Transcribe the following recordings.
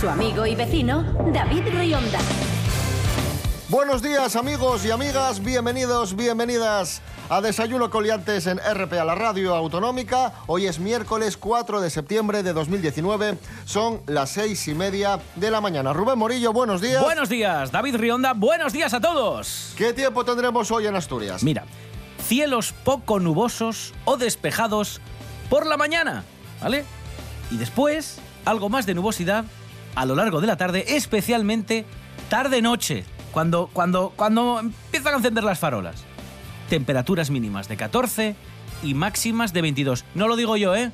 Su amigo y vecino, David Rionda. Buenos días amigos y amigas, bienvenidos, bienvenidas a Desayuno Coliantes en RP a la Radio Autonómica. Hoy es miércoles 4 de septiembre de 2019, son las seis y media de la mañana. Rubén Morillo, buenos días. Buenos días, David Rionda, buenos días a todos. ¿Qué tiempo tendremos hoy en Asturias? Mira, cielos poco nubosos o despejados por la mañana, ¿vale? Y después, algo más de nubosidad a lo largo de la tarde, especialmente tarde-noche, cuando, cuando, cuando empiezan a encender las farolas. Temperaturas mínimas de 14 y máximas de 22. No lo digo yo, ¿eh?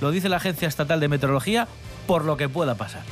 Lo dice la Agencia Estatal de Meteorología por lo que pueda pasar.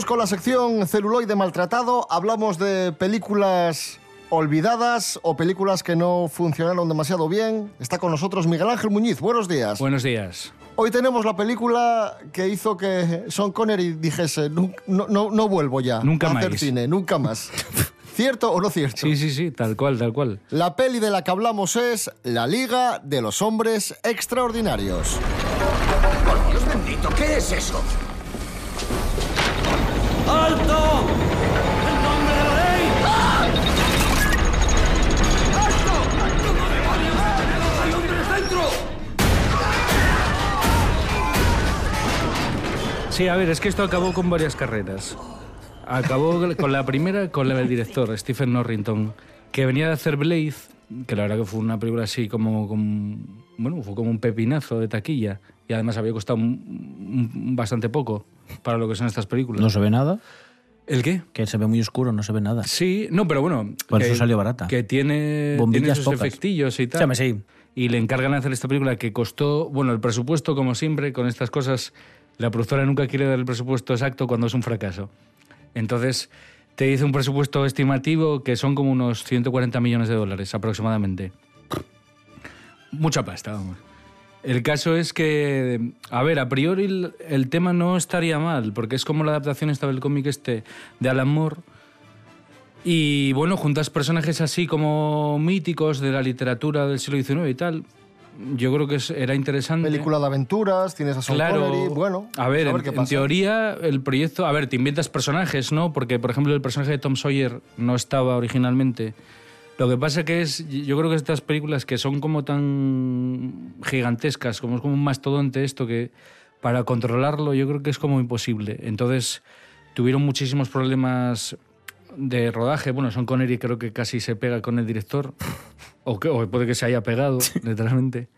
Vamos con la sección celuloide maltratado. Hablamos de películas olvidadas o películas que no funcionaron demasiado bien. Está con nosotros Miguel Ángel Muñiz. Buenos días. Buenos días. Hoy tenemos la película que hizo que Sean Connery dijese, "Nu- no, no, no vuelvo ya Nunca a hacer más". cine, nunca más. ¿Cierto o no cierto? Sí, sí, sí, tal cual, tal cual. La peli de la que hablamos es La Liga de los Hombres Extraordinarios. ¡Por Dios bendito! ¿Qué es eso? ¡Alto! ¡En nombre de la ley! ¡Hay hombres dentro! Sí, a ver, es que esto acabó con varias carreras. Acabó con la primera, con la del director, Stephen Norrington, que venía de hacer Blade, que la verdad que fue una película así como, como- bueno, fue como un pepinazo de taquilla. Y además había costado un- un- bastante poco para lo que son estas películas. No se ve nada, ¿El qué? que se ve muy oscuro, no se ve nada. Sí, no, pero bueno. Por que- eso salió barata. Que tiene, Bombillas tiene efectillos y tal. Hombre, sí. Y le encargan hacer esta película que costó, bueno, el presupuesto, como siempre, con estas cosas, la productora nunca quiere dar el presupuesto exacto cuando es un fracaso. Entonces, te dice un presupuesto estimativo que son como unos 140 millones de dólares aproximadamente. Mucha pasta, vamos. El caso es que, a ver, a priori el, el tema no estaría mal, porque es como la adaptación esta del cómic este de Alan Moore. Y bueno, juntas personajes así como míticos de la literatura del siglo XIX y tal. Yo creo que era interesante. Película de aventuras, tienes a Sean Claro. Connery. Bueno, a ver, en, qué en teoría el proyecto, a ver, te inventas personajes, ¿no? Porque por ejemplo el personaje de Tom Sawyer no estaba originalmente. Lo que pasa que es, yo creo que estas películas que son como tan gigantescas, como es como un mastodonte esto que para controlarlo yo creo que es como imposible. Entonces tuvieron muchísimos problemas de rodaje. Bueno, Son Connery creo que casi se pega con el director. O, que, o puede que se haya pegado, literalmente.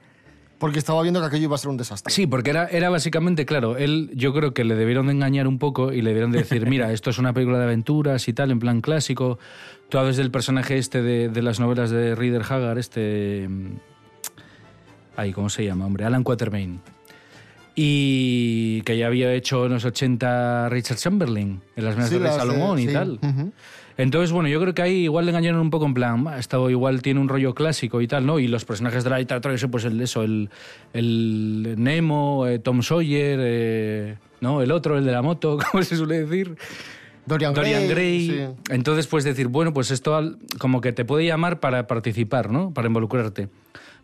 Porque estaba viendo que aquello iba a ser un desastre. Sí, porque era, era básicamente, claro, él yo creo que le debieron de engañar un poco y le debieron de decir, mira, esto es una película de aventuras y tal, en plan clásico. Tú hablas del personaje este de, de las novelas de Reader Haggard, este... mm, Ay, ¿cómo se llama, hombre? Alan Quatermain. Y que ya había hecho en los 80 Richard Chamberlain, en las Sí, las de- Salomón y sí. tal. Ujú. Entonces, bueno, yo creo que ahí igual le engañaron un poco en plan, "Ah, esto igual tiene un rollo clásico y tal, ¿no? Y los personajes de la literatura, pues el, eso, el, el Nemo, eh, Tom Sawyer, eh, ¿no? El otro, el de la moto, como se suele decir. Dorian, Dorian Gray. sí. Entonces, pues decir, bueno, pues esto al- como que te puede llamar para participar, ¿no? Para involucrarte.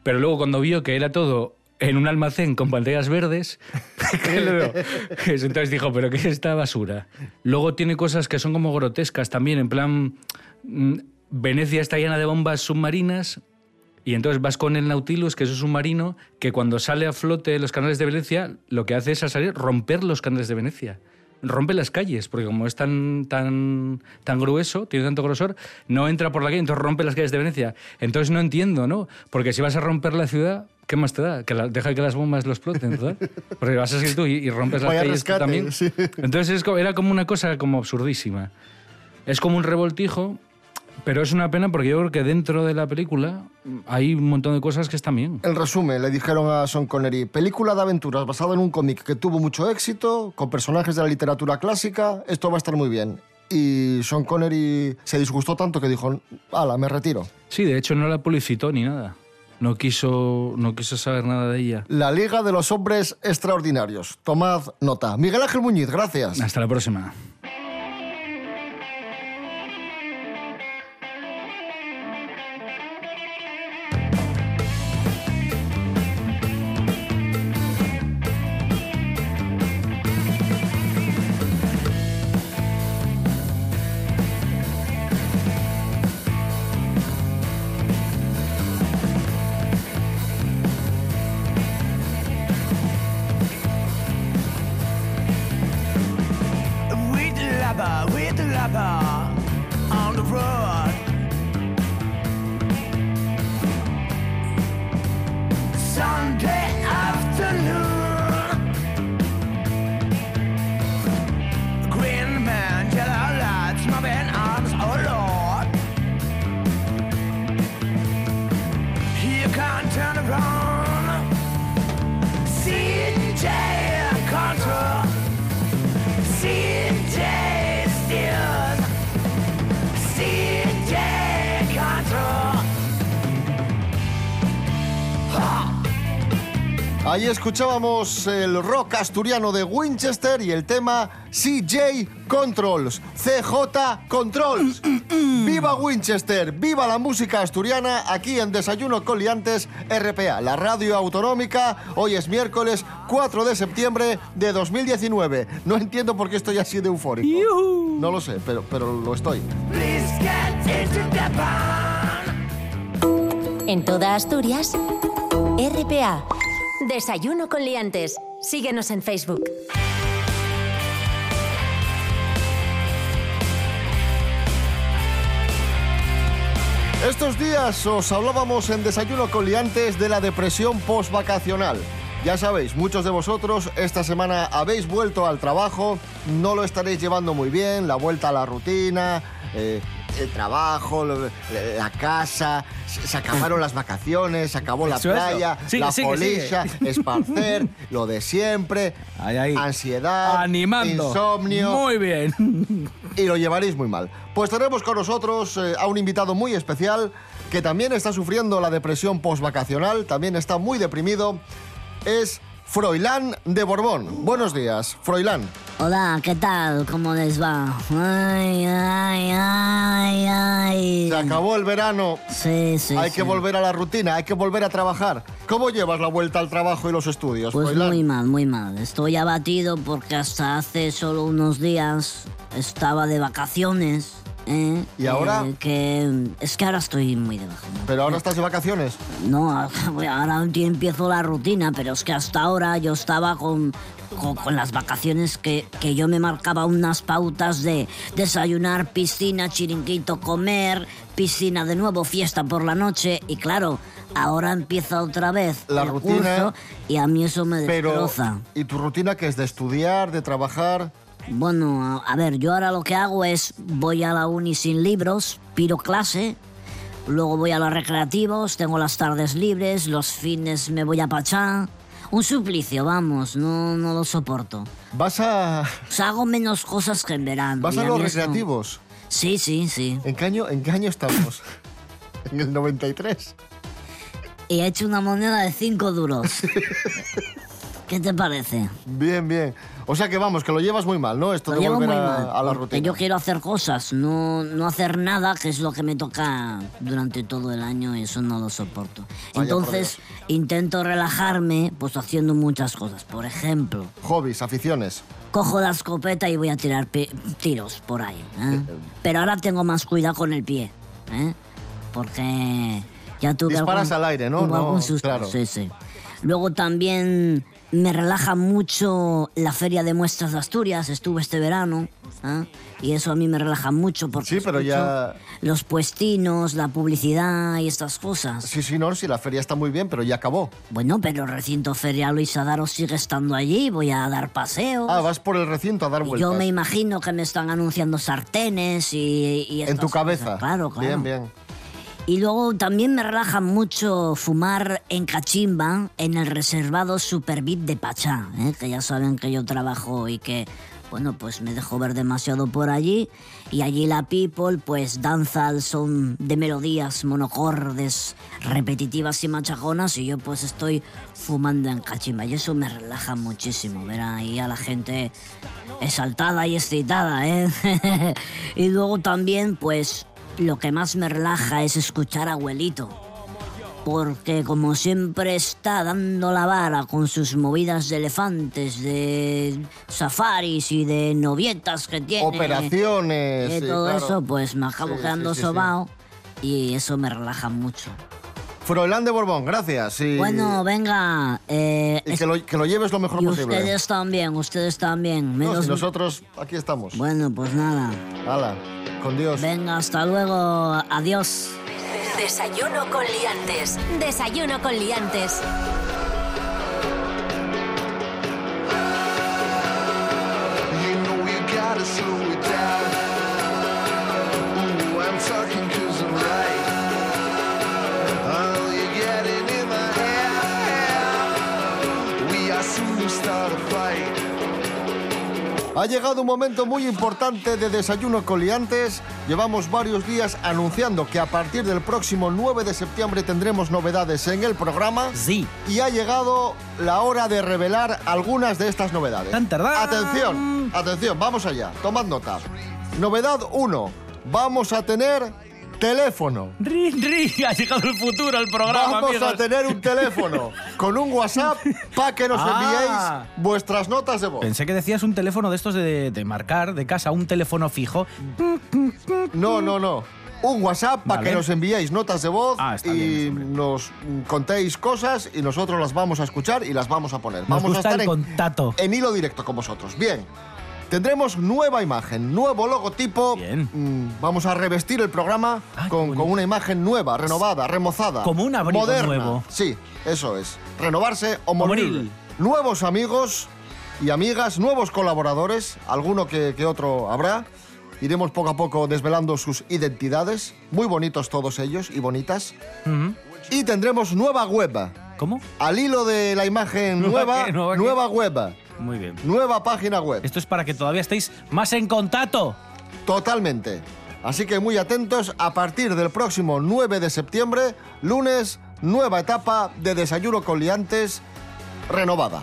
Pero luego cuando vio que era todo en un almacén con pantallas verdes, luego- entonces dijo, pero ¿qué es esta basura? Luego tiene cosas que son como grotescas también, en plan, mm, Venecia está llena de bombas submarinas y entonces vas con el Nautilus, que es un submarino, que cuando sale a flote los canales de Venecia, lo que hace es al salir romper los canales de Venecia. Rompe las calles, porque como es tan, tan, tan grueso, tiene tanto grosor, no entra por la calle, entonces rompe las calles de Venecia. Entonces no entiendo, ¿no? Porque si vas a romper la ciudad, ¿qué más te da? Que la- deja que las bombas lo exploten, ¿verdad? Porque vas a ser tú y, y rompes las Vaya calles rescate, también. sí. Entonces es era como una cosa como absurdísima. Es como un revoltijo, pero es una pena porque yo creo que dentro de la película hay un montón de cosas que están bien. El resumen, le dijeron a Sean Connery, película de aventuras basada en un cómic que tuvo mucho éxito, con personajes de la literatura clásica, esto va a estar muy bien. Y Sean Connery se disgustó tanto que dijo, ala, me retiro. Sí, de hecho no la publicitó ni nada. No quiso, no quiso saber nada de ella. La Liga de los Hombres Extraordinarios. Tomad nota. Miguel Ángel Muñiz, gracias. Hasta la próxima. Ahí escuchábamos el rock asturiano de Winchester y el tema CJ Controls, CJ Controls. ¡Viva Winchester! ¡Viva la música asturiana! Aquí en Desayuno con Liantes RPA, la radio autonómica. Hoy es miércoles 4 de septiembre de 2019. No entiendo por qué estoy así de eufórico. No lo sé, pero, pero lo estoy. En toda Asturias, RPA. Desayuno con liantes. Síguenos en Facebook. Estos días os hablábamos en Desayuno con Liantes de la depresión postvacacional. Ya sabéis, muchos de vosotros esta semana habéis vuelto al trabajo, no lo estaréis llevando muy bien, la vuelta a la rutina, eh, el trabajo, la casa, se acabaron las vacaciones, se acabó la playa, Sigue, la sigue, polilla, esparcer, lo de siempre, Ahí, ahí. ansiedad, Animando. insomnio Muy bien. y lo llevaréis muy mal. Pues tenemos con nosotros eh, a un invitado muy especial que también está sufriendo la depresión postvacacional, también está muy deprimido. Es Froilán de Borbón. Buenos días, Froilán. Hola, ¿qué tal? ¿Cómo les va? Ay, ay, ay, ay. Se acabó el verano, Sí, sí. hay sí. que volver a la rutina, hay que volver a trabajar. ¿Cómo llevas la vuelta al trabajo y los estudios, Pues Froilán? muy mal, muy mal. Estoy abatido porque hasta hace solo unos días estaba de vacaciones. ¿Eh? ¿Y ahora? Eh, que es que ahora estoy muy de baja. ¿no? Pero ahora estás de vacaciones. No, ahora empiezo la rutina, pero es que hasta ahora yo estaba con, con, con las vacaciones que, que yo me marcaba unas pautas de desayunar, piscina, chiringuito, comer, piscina de nuevo, fiesta por la noche y claro, ahora empieza otra vez La el rutina, curso y a mí eso me Pero, destroza. ¿y tu rutina que es de estudiar, de trabajar? Bueno, a, a ver, yo ahora lo que hago es voy a la uni sin libros, piro clase, luego voy a los recreativos, tengo las tardes libres, los fines me voy a Pachá. Un suplicio, vamos, no, no lo soporto. ¿Vas a, O sea, hago menos cosas que en verano. vas a los recreativos? Sí, sí, sí. ¿En qué año, en qué año estamos? en el 93. Y he hecho una moneda de 5 duros. ¿Qué te parece? Bien, bien. O sea que vamos, que lo llevas muy mal, ¿no? Esto Lo de llevo volver muy a, mal. a la rutina. Yo quiero hacer cosas, no, no hacer nada, que es lo que me toca durante todo el año y eso no lo soporto. Vaya Entonces intento relajarme pues haciendo muchas cosas. Por ejemplo, Hobbies, aficiones. cojo la escopeta y voy a tirar tiros por ahí. ¿eh? Pero ahora tengo más cuidado con el pie, ¿eh? porque ya tuve Disparas algún- al aire, ¿no? tuve No, algún susto, claro. Sí, sí. Luego también me relaja mucho la Feria de Muestras de Asturias, estuve este verano, ¿ah? y eso a mí me relaja mucho porque Sí, pero ya- los puestinos, la publicidad y estas cosas. Sí, sí, no, sí, la feria está muy bien, pero ya acabó. Bueno, pero el recinto ferial Luis Adaro sigue estando allí, voy a dar paseos. Ah, vas por el recinto a dar vueltas. Yo me imagino que me están anunciando sartenes y, y En tu cosas. cabeza. Claro, claro. Bien, bien. Y luego también me relaja mucho fumar en cachimba en el reservado Superbit de Pachá, ¿eh? que ya saben que yo trabajo y que, bueno, pues me dejo ver demasiado por allí. Y allí la people pues danza al son de melodías monocordes, repetitivas y machajonas y yo pues estoy fumando en cachimba. Y eso me relaja muchísimo, ver ahí a la gente exaltada y excitada, ¿eh? y luego también, pues, lo que más me relaja es escuchar a abuelito. Porque como siempre está dando la vara con sus movidas de elefantes, de safaris y de novietas que tiene. Operaciones. Y sí, todo claro. eso, pues me acabo Sí, quedando sí, sí. sobao. Y eso me relaja mucho. Froilán de Borbón, gracias. Y, Bueno, venga. eh, y que, lo, que lo lleves lo mejor y posible. ustedes también, ustedes también. No, Menos- si nosotros aquí estamos. Bueno, pues nada. Hala, con Dios. Venga, hasta luego. Adiós. Desayuno con liantes. Desayuno con liantes. Ha llegado un momento muy importante de Desayuno con Liantes. Llevamos varios días anunciando que a partir del próximo 9 de septiembre tendremos novedades en el programa. Sí. Y ha llegado la hora de revelar algunas de estas novedades. Tan. Atención, atención, vamos allá. Tomad nota. Novedad 1. Vamos a tener teléfono. Ri, ri, ha llegado el futuro al programa, Vamos amigos. a tener un teléfono con un WhatsApp para que nos Ah. enviéis vuestras notas de voz. Pensé que decías un teléfono de estos de, de marcar de casa, un teléfono fijo. No, no, no. Un WhatsApp para Vale. que nos enviéis notas de voz Ah, y bien nos contéis cosas y nosotros las vamos a escuchar y las vamos a poner. Nos vamos gusta a el estar en, contacto. en hilo directo con vosotros. Bien. Tendremos nueva imagen, nuevo logotipo. Bien. Mm, Vamos a revestir el programa Ah, qué con, bonito. con una imagen nueva, renovada, remozada. Como un abrigo moderna. nuevo. Sí, eso es. Renovarse o morir. morir. Nuevos amigos y amigas, nuevos colaboradores, alguno que, que otro habrá. Iremos poco a poco desvelando sus identidades, muy bonitos todos ellos y bonitas. Ujú. Y tendremos nueva web. ¿Cómo? Al hilo de la imagen ¿Nueva nueva, qué? ¿Nueva qué? nueva web, Muy bien. nueva página web. Esto es para que todavía estéis más en contacto. Totalmente. Así que muy atentos, a partir del próximo 9 de septiembre, lunes, nueva etapa de Desayuno con Liantes renovada.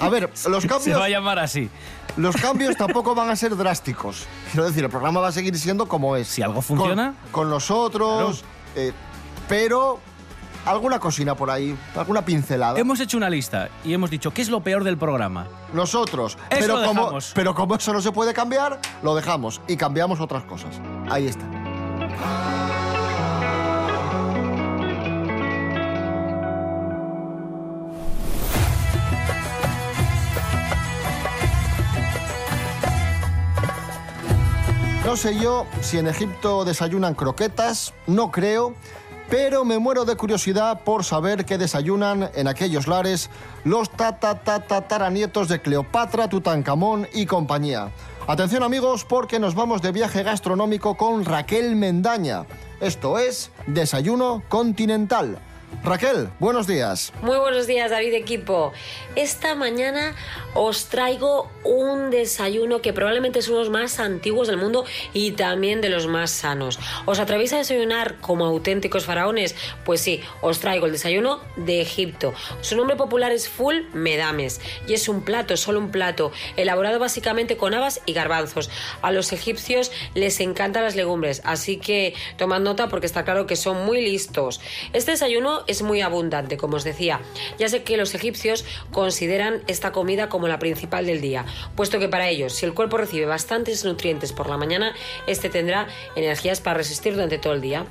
A ver, los Se cambios, va a llamar así. los cambios tampoco van a ser drásticos. Quiero decir, el programa va a seguir siendo como es. Si algo funciona. Con, nosotros, eh, pero alguna cocina por ahí, alguna pincelada. Hemos hecho una lista y hemos dicho qué es lo peor del programa. Nosotros. Eso pero, lo como, dejamos. pero como eso no se puede cambiar, lo dejamos y cambiamos otras cosas. Ahí está. No sé yo si en Egipto desayunan croquetas, no creo, pero me muero de curiosidad por saber qué desayunan en aquellos lares los tataranietos de Cleopatra, Tutankamón y compañía. Atención amigos, porque nos vamos de viaje gastronómico con Raquel Mendaña. Esto es Desayuno Continental. Raquel, buenos días. Muy buenos días, David Equipo. Esta mañana os traigo un desayuno que probablemente es uno de los más antiguos del mundo y también de los más sanos. ¿Os atrevéis a desayunar como auténticos faraones? Pues sí, os traigo el desayuno de Egipto. Su nombre popular es Full Medames y es un plato, solo un plato, elaborado básicamente con habas y garbanzos. A los egipcios les encantan las legumbres, así que tomad nota porque está claro que son muy listos. Este desayuno es muy abundante, como os decía. Ya sé que los egipcios consideran esta comida como la principal del día, puesto que para ellos, si el cuerpo recibe bastantes nutrientes por la mañana, este tendrá energías para resistir durante todo el día.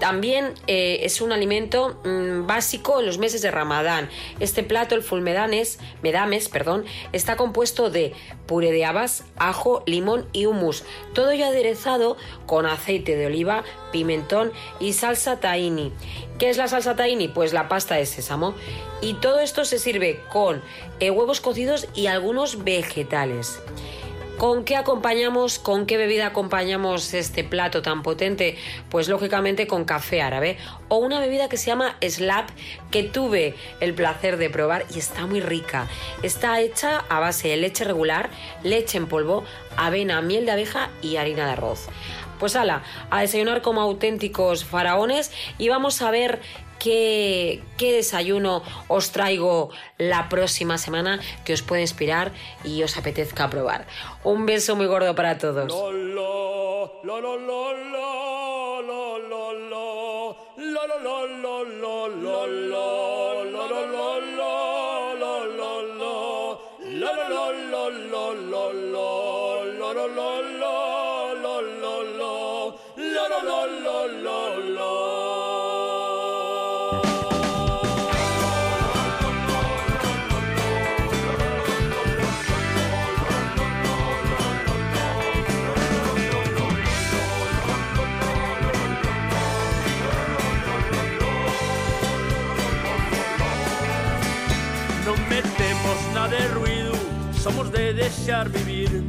También eh, es un alimento mm, básico en los meses de Ramadán. Este plato, el fulmedanes, medames, perdón, está compuesto de puré de habas, ajo, limón y hummus. Todo ello aderezado con aceite de oliva, pimentón y salsa tahini. ¿Qué es la salsa tahini? Pues la pasta de sésamo. Y todo esto se sirve con eh, huevos cocidos y algunos vegetales. ¿Con qué acompañamos, con qué bebida acompañamos este plato tan potente? Pues lógicamente con café árabe o una bebida que se llama Slap que tuve el placer de probar y está muy rica. Está hecha a base de leche regular, leche en polvo, avena, miel de abeja y harina de arroz. Pues ala, a desayunar como auténticos faraones y vamos a ver qué, desayuno os traigo la próxima semana que os puede inspirar y os apetezca probar. Un beso muy gordo para todos. De ruido, somos de desear vivir.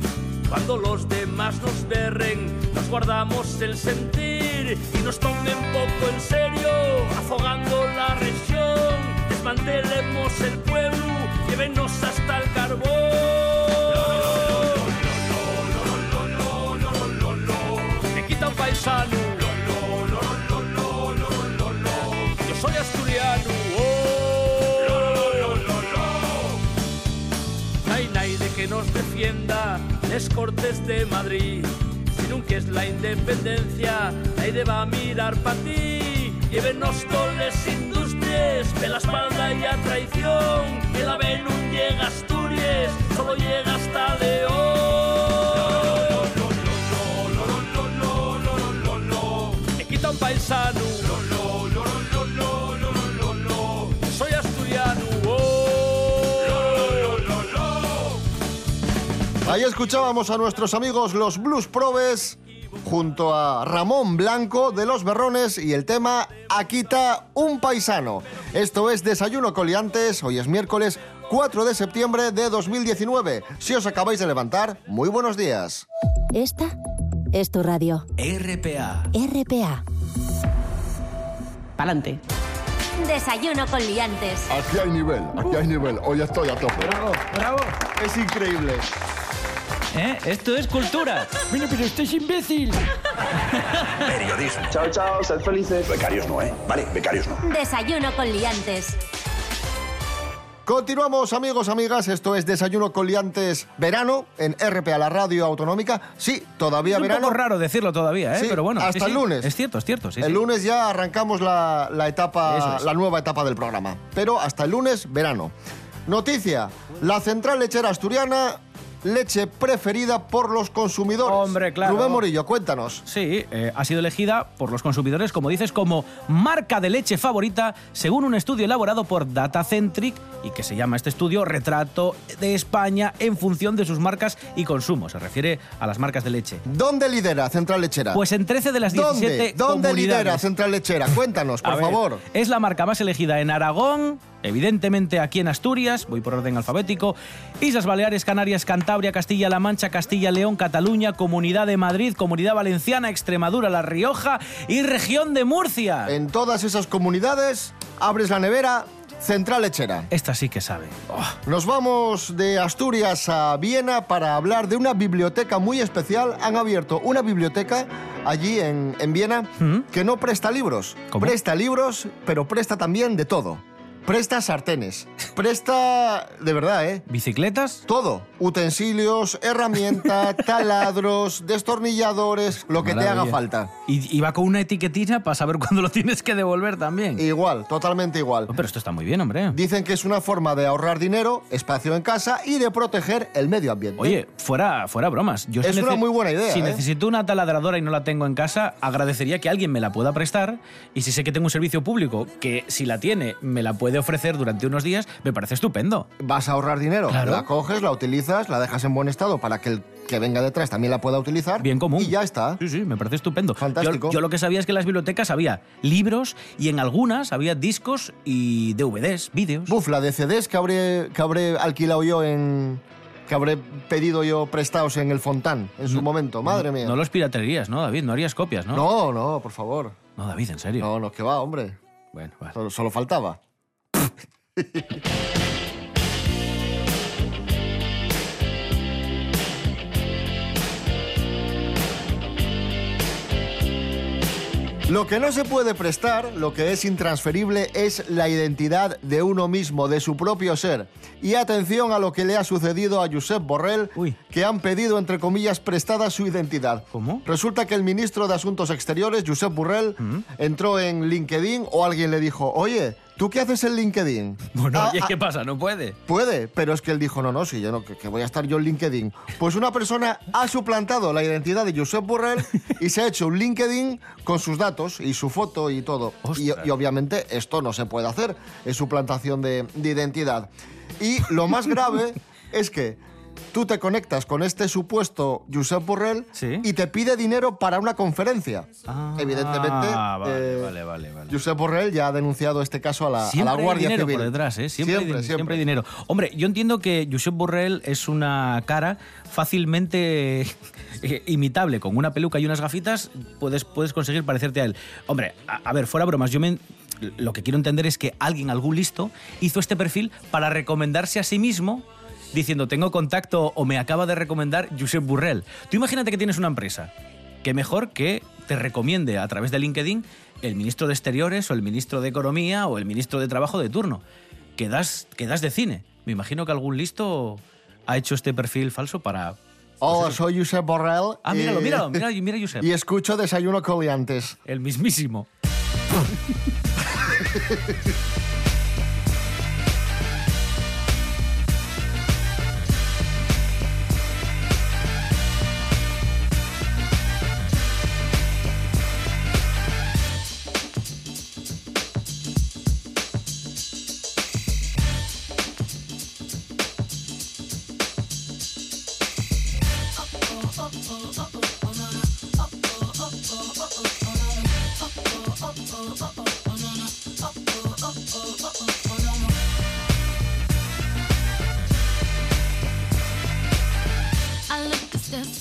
Cuando los demás nos berren, nos guardamos el sentir y nos tomen poco en serio, afogando la región. Desmantelemos el pueblo, llévenos hasta el carbón. Me quita un. Que nos defienda les cortes de Madrid. Si nunca es la independencia, nadie va a mirar para ti. Llévenos todas las industrias de la espalda y a traición. Que la AVE no llega a Asturias, solo llega hasta León. Me quita un paisano. Ahí escuchábamos a nuestros amigos los Blues Probes junto a Ramón Blanco de Los Berrones y el tema Aquita un paisano. Esto es Desayuno Coliantes, hoy es miércoles 4 de septiembre de 2019. Si os acabáis de levantar, muy buenos días. Esta es tu radio. RPA. RPA. Pa'lante. Desayuno con liantes. Aquí hay nivel, aquí hay nivel. Hoy estoy a tope. Bravo, bravo. Es increíble. ¿Eh? Esto es cultura. Bueno, pero usted es imbécil. Periodismo. Chao, chao, sed felices. Becarios no, ¿eh? Vale, becarios no. Desayuno con liantes. Continuamos, amigos, amigas. Esto es Desayuno con Liantes verano en RPA, la radio autonómica. Sí, todavía Es un verano. poco raro decirlo todavía, ¿eh? Sí, pero bueno. hasta sí, el sí. lunes. Es cierto, es cierto. Sí, el sí. lunes ya arrancamos la, la etapa, es. la nueva etapa del programa. Pero hasta el lunes, verano. Noticia: la central lechera asturiana, leche preferida por los consumidores. Hombre, claro. Rubén Morillo, cuéntanos. Sí, eh, ha sido elegida por los consumidores, como dices, como marca de leche favorita, según un estudio elaborado por Datacentric y que se llama este estudio Retrato de España en función de sus marcas y consumo. Se refiere a las marcas de leche. ¿Dónde lidera Central Lechera? Pues en 13 de las 17 ¿Dónde? ¿Dónde comunidades. lidera Central Lechera? Cuéntanos, por ver, favor. Es la marca más elegida en Aragón, evidentemente aquí en Asturias, voy por orden alfabético, Islas Baleares, Canarias, Cantabria, Castilla-La Mancha, Castilla-León, Cataluña, Comunidad de Madrid, Comunidad Valenciana, Extremadura, La Rioja y Región de Murcia. En todas esas comunidades, abres la nevera, Central Lechera. Esta sí que sabe. Oh, Nos vamos de Asturias a Viena para hablar de una biblioteca muy especial. Han abierto una biblioteca allí en, en Viena ¿Mm? que no presta libros. ¿Cómo? Presta libros, pero presta también de todo. Presta sartenes. Presta, de verdad, ¿eh? ¿Bicicletas? Todo. Utensilios, herramientas, taladros, destornilladores, lo que te haga falta. Y, y va con una etiquetita para saber cuándo lo tienes que devolver también. Igual, totalmente igual. Oh, pero esto está muy bien, hombre. Dicen que es una forma de ahorrar dinero, espacio en casa y de proteger el medio ambiente. Oye, fuera, fuera bromas. Yo si Es una muy buena idea, Si ¿eh? necesito una taladradora y no la tengo en casa, agradecería que alguien me la pueda prestar. Y si sé que tengo un servicio público que si la tiene me la puede ofrecer durante unos días, me parece estupendo. Vas a ahorrar dinero. Claro. La coges, la utilizas, la dejas en buen estado para que el que venga detrás también la pueda utilizar. Bien común. Y ya está. Sí, sí, me parece estupendo. Fantástico. Yo, yo lo que sabía es que en las bibliotecas había libros y en algunas había discos y DVDs, vídeos. Buf, la de CDs que habré, que habré alquilado yo en... que habré pedido yo prestados en el Fontán en su momento. Madre mía. No los piraterías, ¿no, David? No harías copias, ¿no? No, no, por favor. No, David, en serio. No, no, que va, hombre. Bueno, vale. Solo, solo faltaba. Lo que no se puede prestar, lo que es intransferible, es la identidad de uno mismo, de su propio ser. Y atención a lo que le ha sucedido a Josep Borrell, que han pedido, entre comillas, prestada su identidad. ¿Cómo? Resulta que el ministro de Asuntos Exteriores, Josep Borrell, entró en LinkedIn o alguien le dijo, oye, ¿tú qué haces en LinkedIn? Bueno, "Ah, ¿y ah, qué pasa? No puede. Puede, pero es que él dijo, no, no, sí, yo no, que, que voy a estar yo en LinkedIn. Pues una persona ha suplantado la identidad de Josep Borrell y se ha hecho un LinkedIn con sus datos y su foto y todo. Y, y obviamente esto no se puede hacer, es suplantación de, de identidad. Y lo más grave es que tú te conectas con este supuesto Josep Borrell y te pide dinero para una conferencia. Evidentemente, Ah, vale, eh, vale, vale, vale. Josep Borrell ya ha denunciado este caso a la, a Siempre la Guardia hay dinero Civil. por detrás, ¿eh? Siempre, hay siempre, din- siempre. siempre hay dinero. Hombre, yo entiendo que Josep Borrell es una cara fácilmente eh, imitable. Con una peluca y unas gafitas puedes, puedes conseguir parecerte a él. Hombre, a, a ver, fuera bromas, yo me- lo que quiero entender es que alguien, algún listo, hizo este perfil para recomendarse a sí mismo diciendo tengo contacto o me acaba de recomendar Josep Borrell. Tú imagínate que tienes una empresa. Qué mejor que te recomiende a través de LinkedIn el ministro de Exteriores o el ministro de Economía o el ministro de Trabajo de turno. Quedas, quedas de cine. Me imagino que algún listo ha hecho este perfil falso para... Hola, soy Josep Borrell. Ah, míralo, y- míralo, mira, mira Josep. Y escucho Desayuno Coliantes. El mismísimo.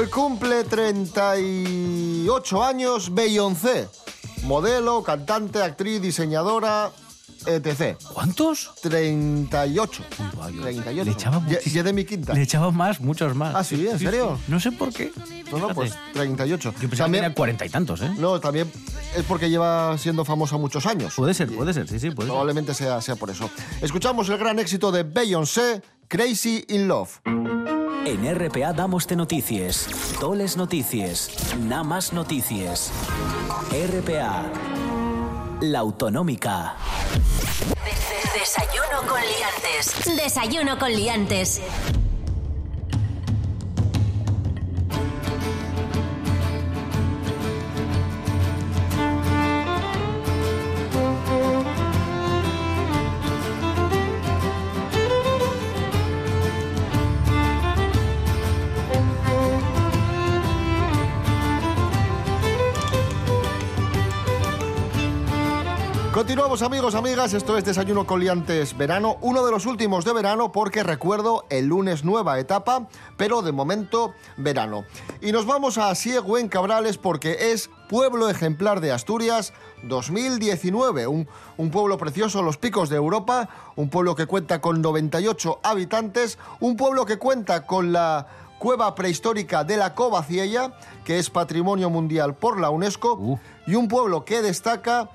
Hoy cumple 38 años Beyoncé. Modelo, cantante, actriz, diseñadora, etc. ¿Cuántos? 38. 38. Le echaba de mi quinta. Le echaba más, muchos más. Ah, sí, ¿en serio? No sé por qué. No, no, pues 38. Yo pensaba que tenía cuarenta y tantos, ¿eh? No, también es porque lleva siendo famosa muchos años. Puede ser, puede ser, sí, sí, puede ser. Probablemente sea, sea por eso. Escuchamos el gran éxito de Beyoncé, Crazy in Love. En RPA damos de noticias, toles noticias, nada más noticias. RPA, la autonómica. Desayuno con liantes. Desayuno con liantes. Continuamos amigos, amigas, esto es Desayuno Coliantes Verano, uno de los últimos de verano porque recuerdo el lunes nueva etapa, pero de momento verano. Y nos vamos a Siego en Cabrales porque es pueblo ejemplar de Asturias 2019, un, un pueblo precioso, los picos de Europa, un pueblo que cuenta con 98 habitantes, un pueblo que cuenta con la cueva prehistórica de la Covaciella, que es patrimonio mundial por la UNESCO, y un pueblo que destaca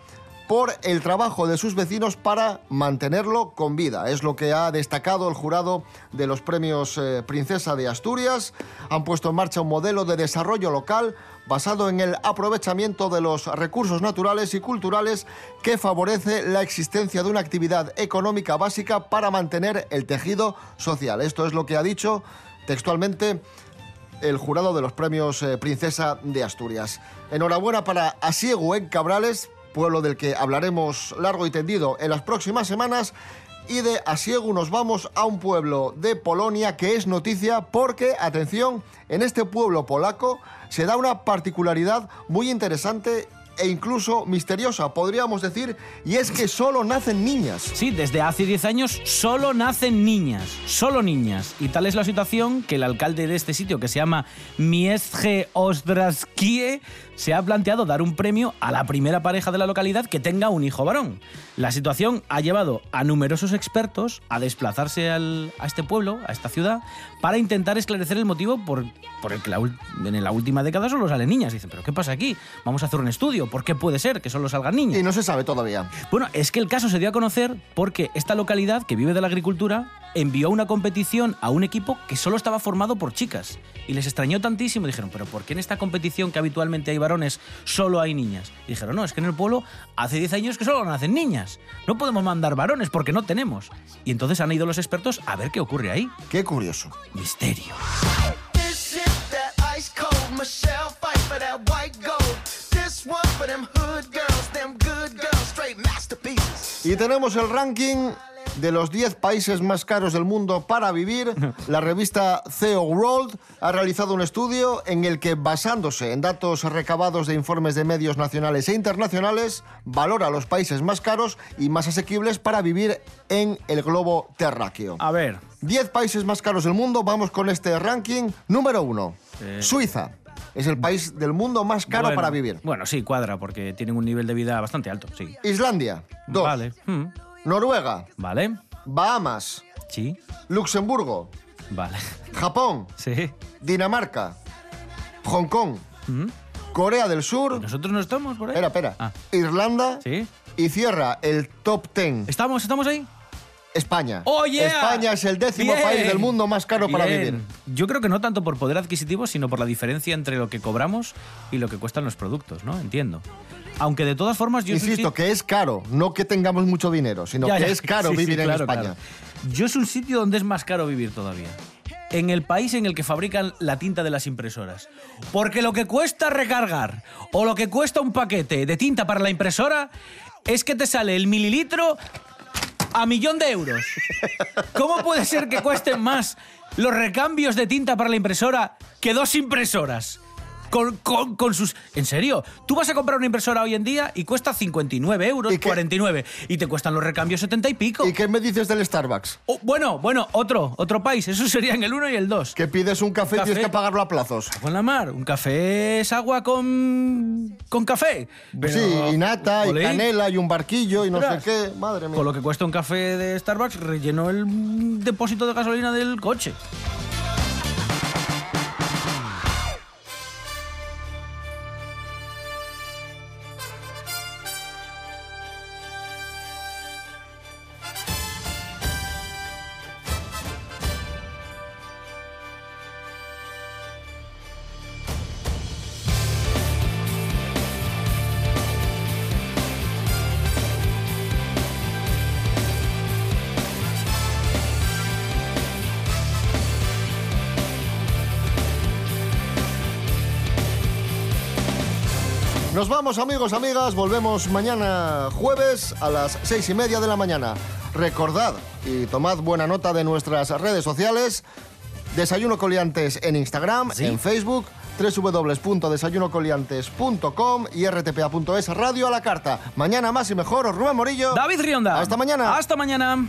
por el trabajo de sus vecinos para mantenerlo con vida. Es lo que ha destacado el jurado de los premios eh, Princesa de Asturias. Han puesto en marcha un modelo de desarrollo local basado en el aprovechamiento de los recursos naturales y culturales que favorece la existencia de una actividad económica básica para mantener el tejido social. Esto es lo que ha dicho textualmente el jurado de los premios eh, Princesa de Asturias. Enhorabuena para Asiego en Cabrales, pueblo del que hablaremos largo y tendido en las próximas semanas. Y de Asiegu nos vamos a un pueblo de Polonia que es noticia porque, atención, en este pueblo polaco se da una particularidad muy interesante e incluso misteriosa, podríamos decir, y es que solo nacen niñas. Sí, desde hace 10 años solo nacen niñas, solo niñas. Y tal es la situación que el alcalde de este sitio, que se llama Miesje Ostraskie, se ha planteado dar un premio a la primera pareja de la localidad que tenga un hijo varón. La situación ha llevado a numerosos expertos a desplazarse al- a este pueblo, a esta ciudad, para intentar esclarecer el motivo por, por el que en la última década solo salen niñas. Dicen, ¿pero qué pasa aquí? Vamos a hacer un estudio. ¿Por qué puede ser que solo salgan niñas? Y no se sabe todavía. Bueno, es que el caso se dio a conocer porque esta localidad, que vive de la agricultura, envió una competición a un equipo que solo estaba formado por chicas. Y les extrañó tantísimo. Dijeron, ¿pero por qué en esta competición que habitualmente hay varones solo hay niñas? Y dijeron, no, es que en el pueblo hace 10 años que solo nacen niñas. No podemos mandar varones porque no tenemos. Y entonces han ido los expertos a ver qué ocurre ahí. Qué curioso. Misterio. Y tenemos el ranking de los 10 países más caros del mundo para vivir. La revista CEO World ha realizado un estudio en el que, basándose en datos recabados de informes de medios nacionales e internacionales, valora los países más caros y más asequibles para vivir en el globo terráqueo. A ver. 10 países más caros del mundo, vamos con este ranking. Número 1, Eh. Suiza. Es el país del mundo más caro Bueno, para vivir. Bueno, sí, cuadra, porque tienen un nivel de vida bastante alto, sí. Islandia, 2. Vale. mm, Noruega, Vale. Bahamas, Sí. Luxemburgo, Vale. Japón, Sí. Dinamarca, Hong Kong, Mm. Corea del Sur. Nosotros no estamos por ahí. Espera, espera. Ah. Irlanda. Sí. Y cierra el top 10. ¿Estamos, estamos ahí? España. ¡Oh, yeah! España es el décimo Bien. país del mundo más caro para vivir. Yo creo que no tanto por poder adquisitivo, sino por la diferencia entre lo que cobramos y lo que cuestan los productos, ¿no? Entiendo. Aunque de todas formas yo... Insisto, que es caro, no que tengamos mucho dinero, sino Ya, que ya. es caro Sí, sí, vivir claro, en España. claro. Yo es un sitio donde es más caro vivir todavía. En el país en el que fabrican la tinta de las impresoras. Porque lo que cuesta recargar o lo que cuesta un paquete de tinta para la impresora es que te sale el mililitro a millón de euros. ¿Cómo puede ser que cuesten más los recambios de tinta para la impresora que dos impresoras? Con, con- con sus... En serio, tú vas a comprar una impresora hoy en día y cuesta 59 euros, ¿Y qué? 49. Y te cuestan los recambios 70 y pico. ¿Y qué me dices del Starbucks? Oh, bueno, bueno, otro, otro país. Eso serían el 1 y el 2. Que pides un café, y tienes que pagarlo a plazos. Con la mar, un café es agua con, con café. Pero- sí, y nata, y canela, y un barquillo, y no sé qué. Madre mía. Con lo que cuesta un café de Starbucks, rellenó el depósito de gasolina del coche. Nos vamos, amigos, amigas. Volvemos mañana jueves a las seis y media de la mañana. Recordad y tomad buena nota de nuestras redes sociales. Desayuno Coliantes en Instagram, en Facebook, www.desayunocoliantes.com y rtpa.es Radio a la carta. Mañana más y mejor, Rubén Morillo. David Rionda. Hasta mañana. Hasta mañana.